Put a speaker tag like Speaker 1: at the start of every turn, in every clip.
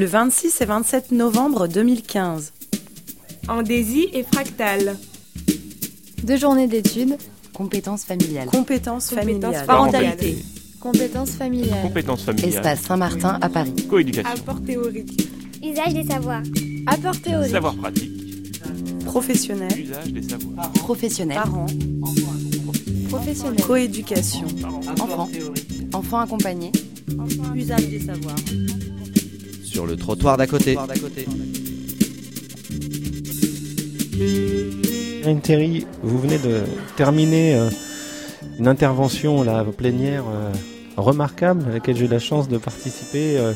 Speaker 1: le 26 et 27 novembre 2015.
Speaker 2: Andésie et Fractal.
Speaker 3: Deux journées d'études.
Speaker 4: Compétences familiales.
Speaker 1: Compétences familiales.
Speaker 2: Parentalité.
Speaker 3: Compétences familiales.
Speaker 5: Compétences familiales.
Speaker 4: Espace Saint-Martin à Paris.
Speaker 5: Coéducation.
Speaker 2: Apport théorique.
Speaker 6: Usage des savoirs.
Speaker 3: Apport théorique.
Speaker 5: Savoir pratique.
Speaker 1: Professionnels.
Speaker 5: Usage des savoirs.
Speaker 4: Professionnels.
Speaker 1: Parents.
Speaker 3: Professionnels.
Speaker 1: Coéducation.
Speaker 4: Enfants. Enfants accompagnés.
Speaker 1: Usage des savoirs.
Speaker 7: Sur le trottoir d'à côté.
Speaker 8: Karine Terry, vous venez de terminer euh, une intervention là, plénière euh, remarquable à laquelle j'ai eu la chance de participer euh,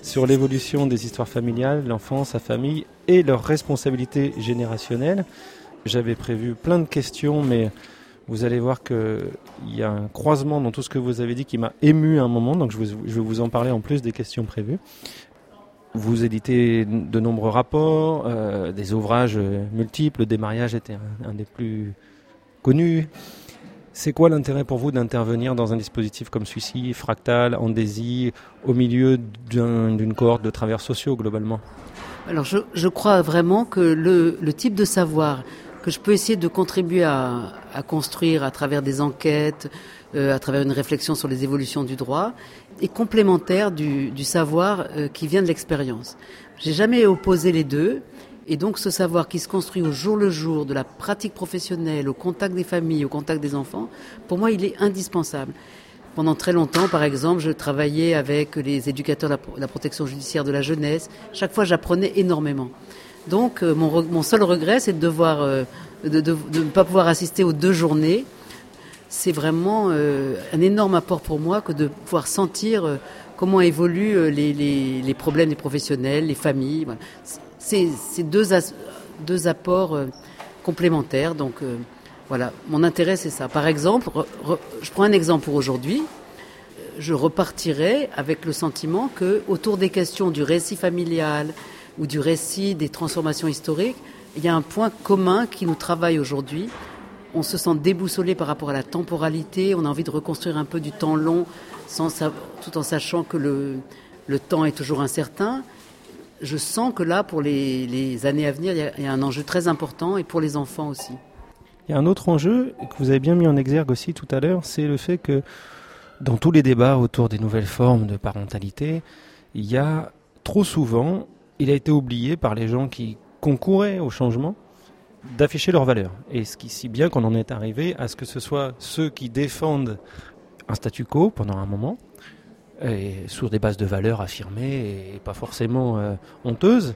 Speaker 8: sur l'évolution des histoires familiales, l'enfance, sa famille et leurs responsabilités générationnelles. J'avais prévu plein de questions, mais vous allez voir qu'il y a un croisement dans tout ce que vous avez dit qui m'a ému à un moment, donc je vais vous en parler en plus des questions prévues. Vous éditez de nombreux rapports, euh, des ouvrages multiples, des mariages était un, des plus connus. C'est quoi l'intérêt pour vous d'intervenir dans un dispositif comme celui-ci, fractal, andésie, au milieu d'un- d'une cohorte de travailleurs sociaux globalement?
Speaker 9: Alors je, crois vraiment que le, le type de savoir que je peux essayer de contribuer à, construire à travers des enquêtes, à travers une réflexion sur les évolutions du droit, est complémentaire du, savoir euh, qui vient de l'expérience. J'ai jamais opposé les deux. Et donc ce savoir qui se construit au jour le jour de la pratique professionnelle, au contact des familles, au contact des enfants, pour moi il est indispensable. Pendant très longtemps, par exemple, je travaillais avec les éducateurs de la, pro- la protection judiciaire de la jeunesse. Chaque fois, j'apprenais énormément. Donc, euh, mon, seul regret, c'est euh, de ne pas pouvoir assister aux deux journées. C'est vraiment euh, un énorme apport pour moi que de pouvoir sentir euh, comment évoluent euh, les, les- les problèmes des professionnels, les familles. Voilà. C'est deux, deux apports euh, complémentaires. Donc, euh, voilà, mon intérêt, c'est ça. Par exemple, re- re- je prends un exemple pour aujourd'hui. Je repartirai avec le sentiment que, autour des questions du récit familial ou du récit des transformations historiques, il y a un point commun qui nous travaille aujourd'hui. On se sent déboussolé par rapport à la temporalité. On a envie de reconstruire un peu du temps long, tout en sachant que le, temps est toujours incertain. Je sens que là, pour les, les années à venir, il y, a, il y a un enjeu très important et pour les enfants aussi.
Speaker 8: Il y a un autre enjeu que vous avez bien mis en exergue aussi tout à l'heure, c'est le fait que dans tous les débats autour des nouvelles formes de parentalité, il y a trop souvent, il a été oublié par les gens qui concouraient au changement, d'afficher leurs valeurs. Et ce qui si bien qu'on en est arrivé à ce que ce soit ceux qui défendent un statu quo pendant un moment, sur des bases de valeurs affirmées et pas forcément euh, honteuses,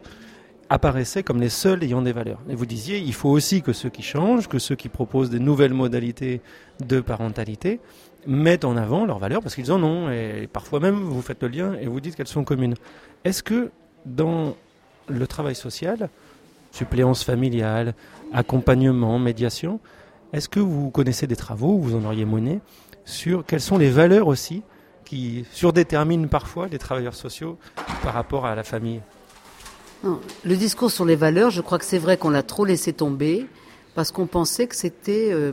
Speaker 8: apparaissaient comme les seuls ayant des valeurs. Et vous disiez, il faut aussi que ceux qui changent, que ceux qui proposent des nouvelles modalités de parentalité, mettent en avant leurs valeurs parce qu'ils en ont. Et parfois même, vous faites le lien et vous dites qu'elles sont communes. Est-ce que dans le travail social, suppléance familiale, accompagnement, médiation, est-ce que vous connaissez des travaux, vous en auriez mené, sur quelles sont les valeurs aussi qui surdéterminent parfois les travailleurs sociaux par rapport à la famille?
Speaker 9: Le discours sur les valeurs, je crois que c'est vrai qu'on l'a trop laissé tomber parce qu'on pensait que c'était euh,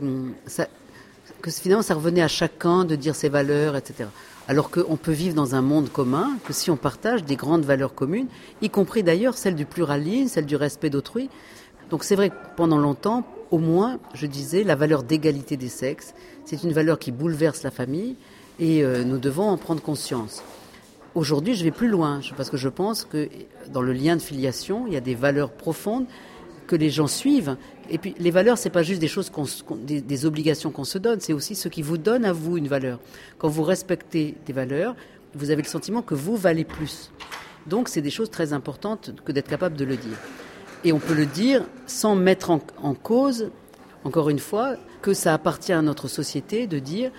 Speaker 9: que finalement ça revenait à chacun de dire ses valeurs, etc. Alors qu'on peut vivre dans un monde commun, que si on partage des grandes valeurs communes, y compris d'ailleurs celle du pluralisme, celle du respect d'autrui. Donc c'est vrai que pendant longtemps, au moins, je disais, la valeur d'égalité des sexes, c'est une valeur qui bouleverse la famille et euh, nous devons en prendre conscience. Aujourd'hui, je vais plus loin, parce que je pense que dans le lien de filiation, il y a des valeurs profondes que les gens suivent. Et puis, les valeurs, c'est pas juste des choses, des, obligations qu'on se donne, c'est aussi ce qui vous donne à vous une valeur. Quand vous respectez des valeurs, vous avez le sentiment que vous valez plus. Donc, c'est des choses très importantes que d'être capable de le dire. Et on peut le dire sans mettre en cause, encore une fois, que ça appartient à notre société de dire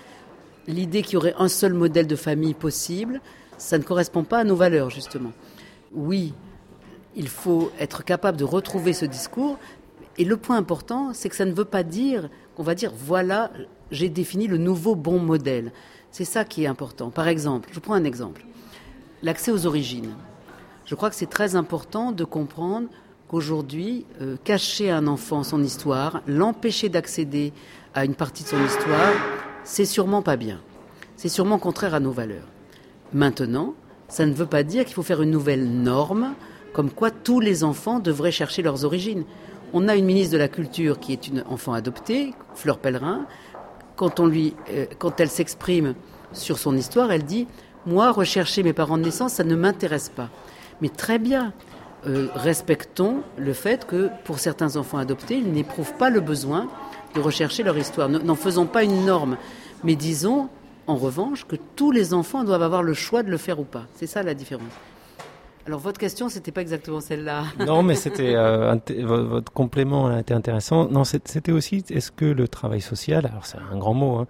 Speaker 9: l'idée qu'il y aurait un seul modèle de famille possible, ça ne correspond pas à nos valeurs, justement. Oui, il faut être capable de retrouver ce discours. Et le point important, c'est que ça ne veut pas dire qu'on va dire voilà, j'ai défini le nouveau bon modèle. C'est ça qui est important. Par exemple, je prends un exemple l'accès aux origines. Je crois que c'est très important de comprendre qu'aujourd'hui, euh, cacher à un enfant son histoire, l'empêcher d'accéder à une partie de son histoire, c'est sûrement pas bien. C'est sûrement contraire à nos valeurs. Maintenant, Ça ne veut pas dire qu'il faut faire une nouvelle norme, comme quoi tous les enfants devraient chercher leurs origines. On a une ministre de la Culture qui est une enfant adoptée, Fleur Pellerin. Quand, euh, elle s'exprime sur son histoire, elle dit Moi, rechercher mes parents de naissance, ça ne m'intéresse pas. Mais très bien, euh, respectons le fait que pour certains enfants adoptés, ils n'éprouvent pas le besoin de rechercher leur histoire. N'en faisons pas une norme, mais disons en revanche que tous les enfants doivent avoir le choix de le faire ou pas. C'est ça la différence. Alors votre question, c'était pas exactement celle-là.
Speaker 8: Non, mais c'était euh, votre complément a été intéressant. Non, c'était aussi est-ce que le travail social, alors c'est un grand mot, hein,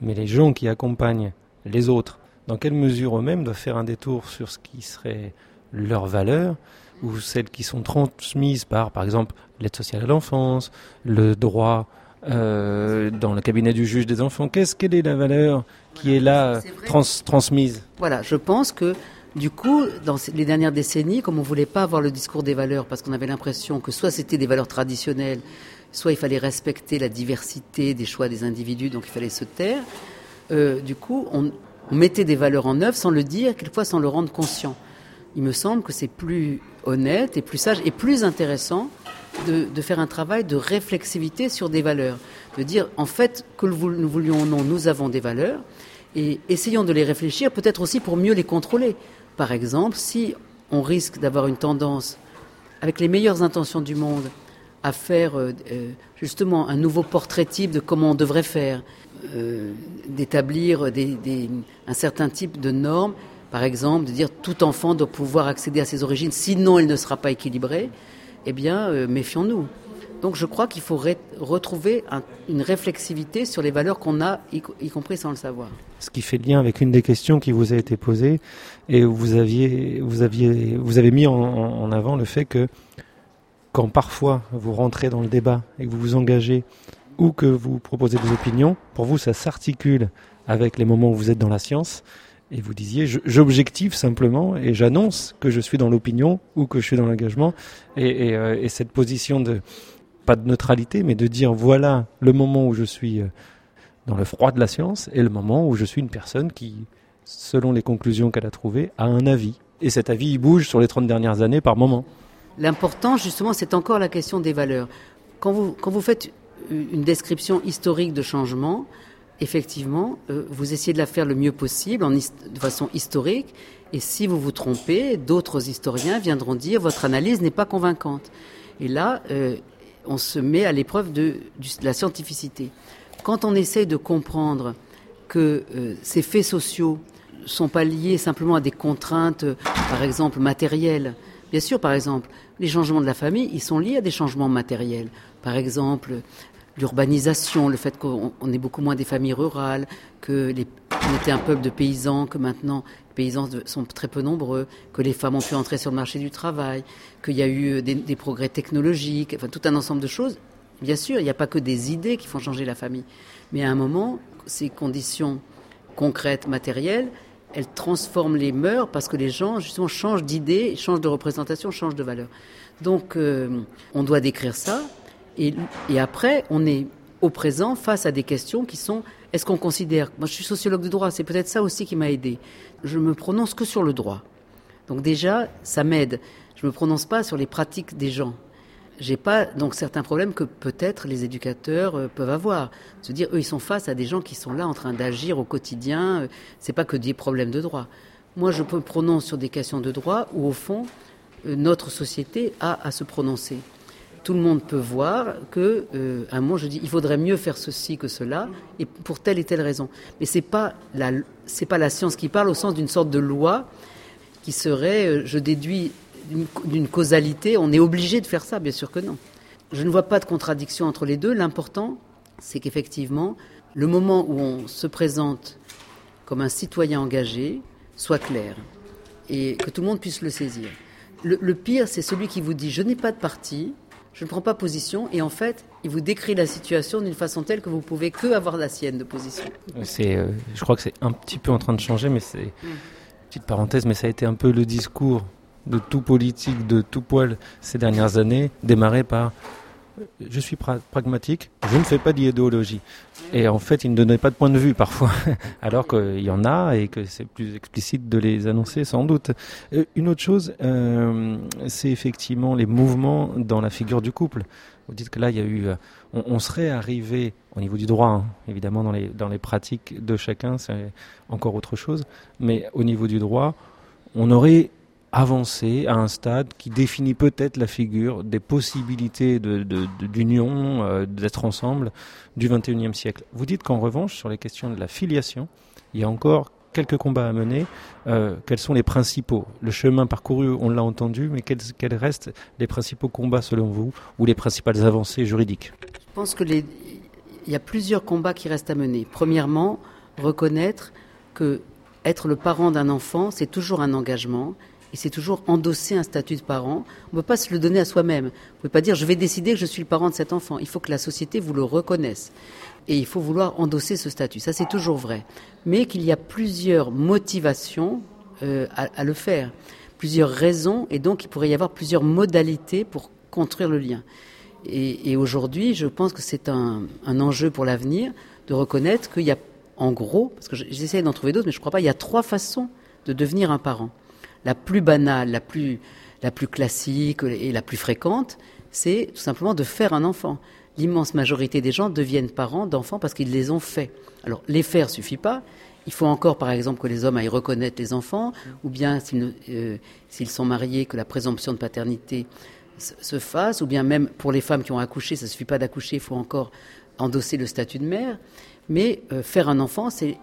Speaker 8: mais les gens qui accompagnent les autres, dans quelle mesure eux-mêmes doivent faire un détour sur ce qui serait leurs valeurs ou celles qui sont transmises par, par exemple, l'aide sociale à l'enfance, le droit euh, dans le cabinet du juge des enfants? Qu'est-ce quelle est la valeur qui est là trans- transmise?
Speaker 9: Voilà, je pense que du coup, dans les dernières décennies, comme on voulait pas avoir le discours des valeurs, parce qu'on avait l'impression que soit c'était des valeurs traditionnelles, soit il fallait respecter la diversité des choix des individus, donc il fallait se taire. euh, du coup, on, mettait des valeurs en œuvre sans le dire, quelquefois sans le rendre conscient. Il me semble que c'est plus honnête et plus sage et plus intéressant de, de faire un travail de réflexivité sur des valeurs, de dire en fait que nous voulions ou non, nous avons des valeurs et essayons de les réfléchir, peut-être aussi pour mieux les contrôler. Par exemple, si on risque d'avoir une tendance, avec les meilleures intentions du monde, à faire euh, euh, justement un nouveau portrait type de comment on devrait faire, euh, d'établir un certain type de normes, par exemple, de dire tout enfant doit pouvoir accéder à ses origines, sinon il ne sera pas équilibré, eh bien, méfions-nous. Donc je crois qu'il faut retrouver un- une réflexivité sur les valeurs qu'on a, y, co- y compris sans le savoir.
Speaker 8: ce qui fait lien avec une des questions qui vous a été posée et vous aviez vous aviez vous avez mis en, avant le fait que quand parfois vous rentrez dans le débat et que vous vous engagez ou que vous proposez des opinions, pour vous ça s'articule avec les moments où vous êtes dans la science et vous disiez je- j'objective simplement et j'annonce que je suis dans l'opinion ou que je suis dans l'engagement et, euh, et cette position de pas de neutralité mais de dire voilà le moment où je suis euh, dans le froid de la science et le moment où je suis une personne qui, selon les conclusions qu'elle a trouvées, a un avis. Et cet avis, il bouge sur les 30 dernières années par moment.
Speaker 9: L'important, justement, c'est encore la question des valeurs. Quand vous, quand vous faites une description historique de changement, effectivement, euh, vous essayez de la faire le mieux possible, en de façon historique, et si vous vous trompez, d'autres historiens viendront dire votre analyse n'est pas convaincante. Et là, euh, on se met à l'épreuve de, la scientificité. Quand on essaye de comprendre que euh, ces faits sociaux sont pas liés simplement à des contraintes, euh, par exemple matérielles. Bien sûr, par exemple, les changements de la famille, ils sont liés à des changements matériels. Par exemple, l'urbanisation, le fait qu'on on est beaucoup moins des familles rurales, que les, on était un peuple de paysans, que maintenant les paysans sont très peu nombreux, que les femmes ont pu entrer sur le marché du travail, qu'il y a eu euh, des, progrès technologiques, enfin tout un ensemble de choses. Bien sûr, il n'y a pas que des idées qui font changer la famille, mais à un moment, ces conditions concrètes, matérielles, elles transforment les mœurs parce que les gens, justement, changent d'idées, changent de représentation, changent de valeur. Donc, euh, on doit décrire ça. Et après, on est au présent face à des questions qui sont est-ce qu'on considère. Moi, je suis sociologue de droit, c'est peut-être ça aussi qui m'a aidé. Je me prononce que sur le droit. Donc, déjà, ça m'aide. Je me prononce pas sur les pratiques des gens. J'ai pas donc certains problèmes que peut-être les éducateurs euh, peuvent avoir. Se dire, eux, ils sont face à des gens qui sont là en train d'agir au quotidien. euh, c'est pas que des problèmes de droit. Moi, je me prononce sur des questions de droit où, au fond, euh, notre société a à se prononcer. Tout le monde peut voir que, euh, à un moment, je dis, il faudrait mieux faire ceci que cela, et pour telle et telle raison. Mais c'est pas la, pas la science qui parle au sens d'une sorte de loi qui serait, euh, je déduis d'une- causalité, on est obligé de faire ça, bien sûr que non. Je ne vois pas de contradiction entre les deux. L'important, c'est qu'effectivement, le moment où on se présente comme un citoyen engagé soit clair et que tout le monde puisse le saisir. Le pire, c'est celui qui vous dit je n'ai pas de parti, je ne prends pas position, et en fait, il vous décrit la situation d'une façon telle que vous pouvez que avoir la sienne de position.
Speaker 8: C'est, euh, je crois que c'est un petit peu en train de changer, mais c'est petite parenthèse, mais ça a été un peu le discours de tout politique, de tout poil ces dernières années, démarré par je suis pragmatique, je ne fais pas d'idéologie. Et en fait, ils ne donnaient pas de point de vue parfois, alors qu'il y en a et que c'est plus explicite de les annoncer sans doute. Euh, une autre chose, euh, c'est effectivement les mouvements dans la figure du couple. Vous dites que là, il y a eu, euh, on, serait arrivé au niveau du droit, hein, évidemment dans les dans les pratiques de chacun, c'est encore autre chose, mais au niveau du droit, on aurait avancer à un stade qui définit peut-être la figure des possibilités d'union, euh, d'être ensemble du XXIe siècle. Vous dites qu'en revanche, sur les questions de la filiation, il y a encore quelques combats à mener. Euh, quels sont les principaux? Le chemin parcouru, on l'a entendu, mais quels, quels, restent les principaux combats selon vous ou les principales avancées juridiques?
Speaker 9: Je pense que les... il y a plusieurs combats qui restent à mener. Premièrement, reconnaître que être le parent d'un enfant, c'est toujours un engagement et c'est toujours endosser un statut de parent. On ne peut pas se le donner à soi-même. Vous ne pouvez pas dire je vais décider que je suis le parent de cet enfant. Il faut que la société vous le reconnaisse. Et il faut vouloir endosser ce statut. Ça, c'est toujours vrai. Mais qu'il y a plusieurs motivations euh, à, le faire, plusieurs raisons, et donc il pourrait y avoir plusieurs modalités pour construire le lien. Et, aujourd'hui, je pense que c'est un, un enjeu pour l'avenir de reconnaître qu'il y a, en gros, parce que j'essaie d'en trouver d'autres, mais je ne crois pas, il y a trois façons de devenir un parent la plus banale, la plus, la plus classique et la plus fréquente, c'est tout simplement de faire un enfant. L'immense majorité des gens deviennent parents d'enfants parce qu'ils les ont faits. Alors, les faire suffit pas. Il faut encore, par exemple, que les hommes aillent reconnaître les enfants, ou bien s'ils euh, sont mariés, que la présomption de paternité se fasse, ou bien même pour les femmes qui ont accouché, ça ne suffit pas d'accoucher, il faut encore endosser le statut de mère. Mais euh, faire un enfant, c'est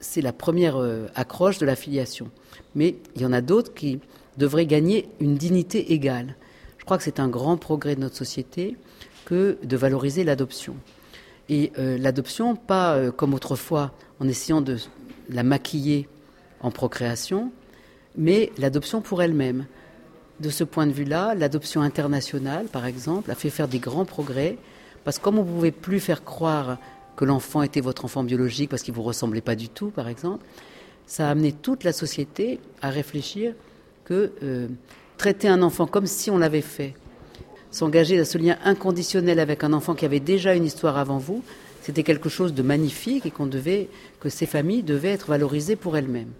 Speaker 9: c'est la première euh, accroche de la filiation. Mais il y en a d'autres qui devraient gagner une dignité égale. Je crois que c'est un grand progrès de notre société que de valoriser l'adoption. Et euh, l'adoption, pas euh, comme autrefois en essayant de la maquiller en procréation, mais l'adoption pour elle-même. De ce point de vue-là, l'adoption internationale, par exemple, a fait faire des grands progrès, parce que comme on ne pouvait plus faire croire que l'enfant était votre enfant biologique parce qu'il ne vous ressemblait pas du tout, par exemple, ça a amené toute la société à réfléchir que euh, traiter un enfant comme si on l'avait fait, s'engager à ce lien inconditionnel avec un enfant qui avait déjà une histoire avant vous, c'était quelque chose de magnifique et qu'on devait, que ces familles devaient être valorisées pour elles-mêmes.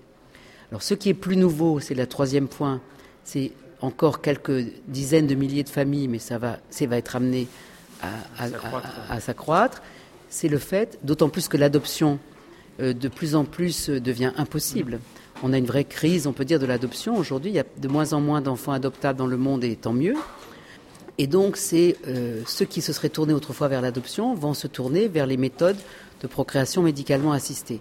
Speaker 9: Alors, ce qui est plus nouveau, c'est le troisième point, c'est encore quelques dizaines de milliers de familles, mais ça va, ça va être amené à s'accroître c'est le fait, d'autant plus que l'adoption euh, de plus en plus euh, devient impossible. On a une vraie crise, on peut dire, de l'adoption. Aujourd'hui, il y a de moins en moins d'enfants adoptables dans le monde et tant mieux. Et donc, c'est euh, ceux qui se seraient tournés autrefois vers l'adoption vont se tourner vers les méthodes de procréation médicalement assistée.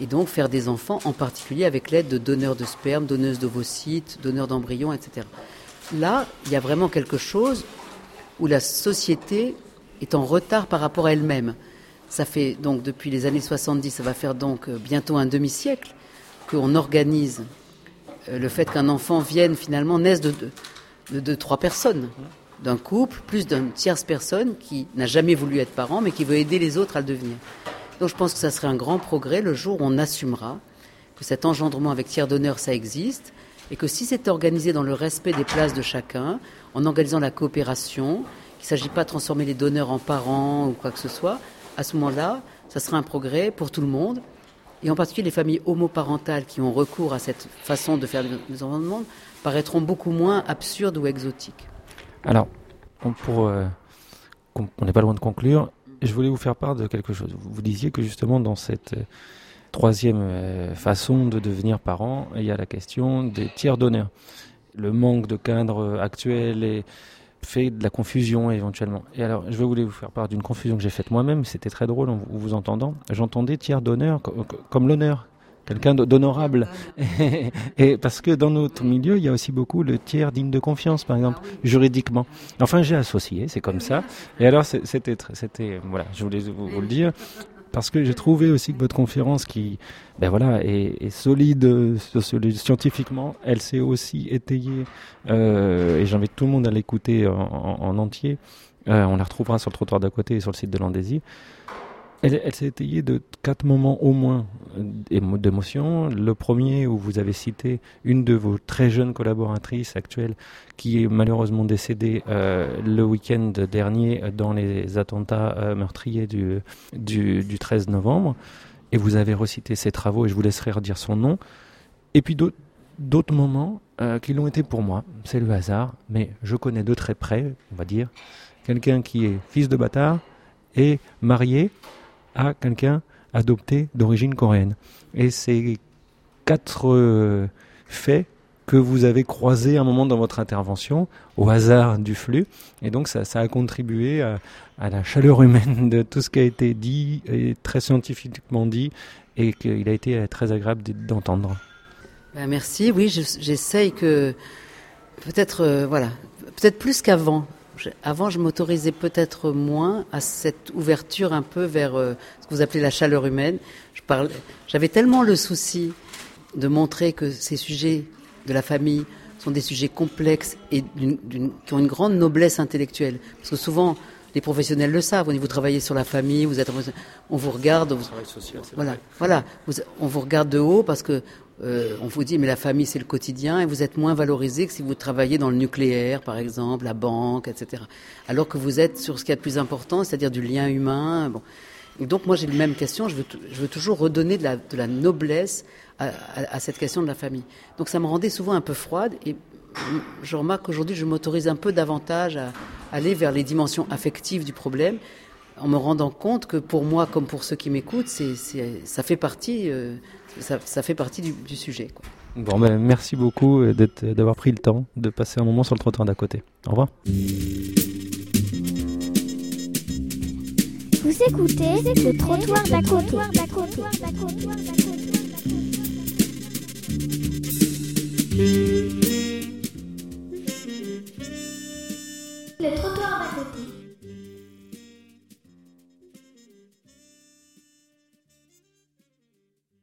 Speaker 9: Et donc faire des enfants, en particulier avec l'aide de donneurs de sperme, donneuses d'ovocytes, donneurs d'embryons, etc. Là, il y a vraiment quelque chose où la société est en retard par rapport à elle-même. Ça fait donc depuis les années 70, ça va faire donc euh, bientôt un demi-siècle qu'on organise euh, le fait qu'un enfant vienne finalement naisse de, de, trois personnes, d'un couple, plus d'une tierce personne qui n'a jamais voulu être parent mais qui veut aider les autres à le devenir. Donc je pense que ça serait un grand progrès le jour où on assumera que cet engendrement avec tiers d'honneur, ça existe, et que si c'est organisé dans le respect des places de chacun, en organisant la coopération, qu'il ne s'agit pas de transformer les donneurs en parents ou quoi que ce soit, à ce moment-là, ça sera un progrès pour tout le monde. Et en particulier les familles homoparentales qui ont recours à cette façon de faire les enfants de monde paraîtront beaucoup moins absurdes ou exotiques.
Speaker 8: Alors, euh, on n'est pas loin de conclure. Je voulais vous faire part de quelque chose. Vous disiez que justement dans cette euh, troisième euh, façon de devenir parent, il y a la question des tiers donneurs. Le manque de cadre actuel et fait de la confusion éventuellement. Et alors, je voulais vous faire part d'une confusion que j'ai faite moi-même, c'était très drôle en vous entendant. J'entendais tiers d'honneur comme l'honneur, quelqu'un d'honorable. Et, parce que dans notre milieu, il y a aussi beaucoup le tiers digne de confiance, par exemple, juridiquement. Enfin, j'ai associé, c'est comme ça. Et alors, c'était, c'était, voilà, je voulais vous le dire parce que j'ai trouvé aussi que votre conférence, qui ben voilà, est, solide, scientifiquement, elle s'est aussi étayée, euh, et j'invite tout le monde à l'écouter en, entier. Euh, on la retrouvera sur le trottoir d'à côté et sur le site de l'Andésie. Elle, s'est étayée de quatre moments au moins euh, d'émotion. Le premier où vous avez cité une de vos très jeunes collaboratrices actuelles qui est malheureusement décédée euh, le week-end dernier dans les attentats euh, meurtriers du, du, du 13 novembre. Et vous avez recité ses travaux et je vous laisserai redire son nom. Et puis d'autres moments qui l'ont été pour moi. C'est le hasard, mais je connais de très près, on va dire, quelqu'un qui est fils de bâtard et marié à quelqu'un adopté d'origine coréenne. Et c'est quatre euh, faits que vous avez croisés un moment dans votre intervention, au hasard du flux. Et donc ça, ça a contribué à, à, la chaleur humaine de tout ce qui a été dit, et très scientifiquement dit, et qu'il a été très agréable d'entendre.
Speaker 9: Ben merci, oui, j'essaye que peut-être euh, voilà, peut-être plus qu'avant. Avant, je m'autorisais peut-être moins à cette ouverture un peu vers euh, ce que vous appelez la chaleur humaine. J'avais tellement le souci de montrer que ces sujets de la famille sont des sujets complexes et qui ont une grande noblesse intellectuelle. Parce que souvent, les professionnels le savent. Vous travaillez sur la famille, vous êtes, on vous regarde. Vous,
Speaker 8: social,
Speaker 9: voilà, voilà. Vous, on vous regarde de haut parce que euh, on vous dit mais la famille c'est le quotidien et vous êtes moins valorisé que si vous travaillez dans le nucléaire par exemple, la banque, etc. Alors que vous êtes sur ce qui est le plus important, c'est-à-dire du lien humain. Bon. Et donc moi j'ai la même question, je veux, je veux toujours redonner de la, de la noblesse à, à, à, cette question de la famille. Donc ça me rendait souvent un peu froide et je remarque qu'aujourd'hui je m'autorise un peu davantage à aller vers les dimensions affectives du problème en me rendant compte que pour moi comme pour ceux qui m'écoutent, c'est, ça fait partie, euh, ça, ça, fait partie du, du sujet. Quoi.
Speaker 8: Bon, ben, merci beaucoup d'avoir pris le temps de passer un moment sur le trottoir d'à côté. Au revoir.
Speaker 5: Vous écoutez le trottoir d'à côté. côté. Les trottoirs magnétiques.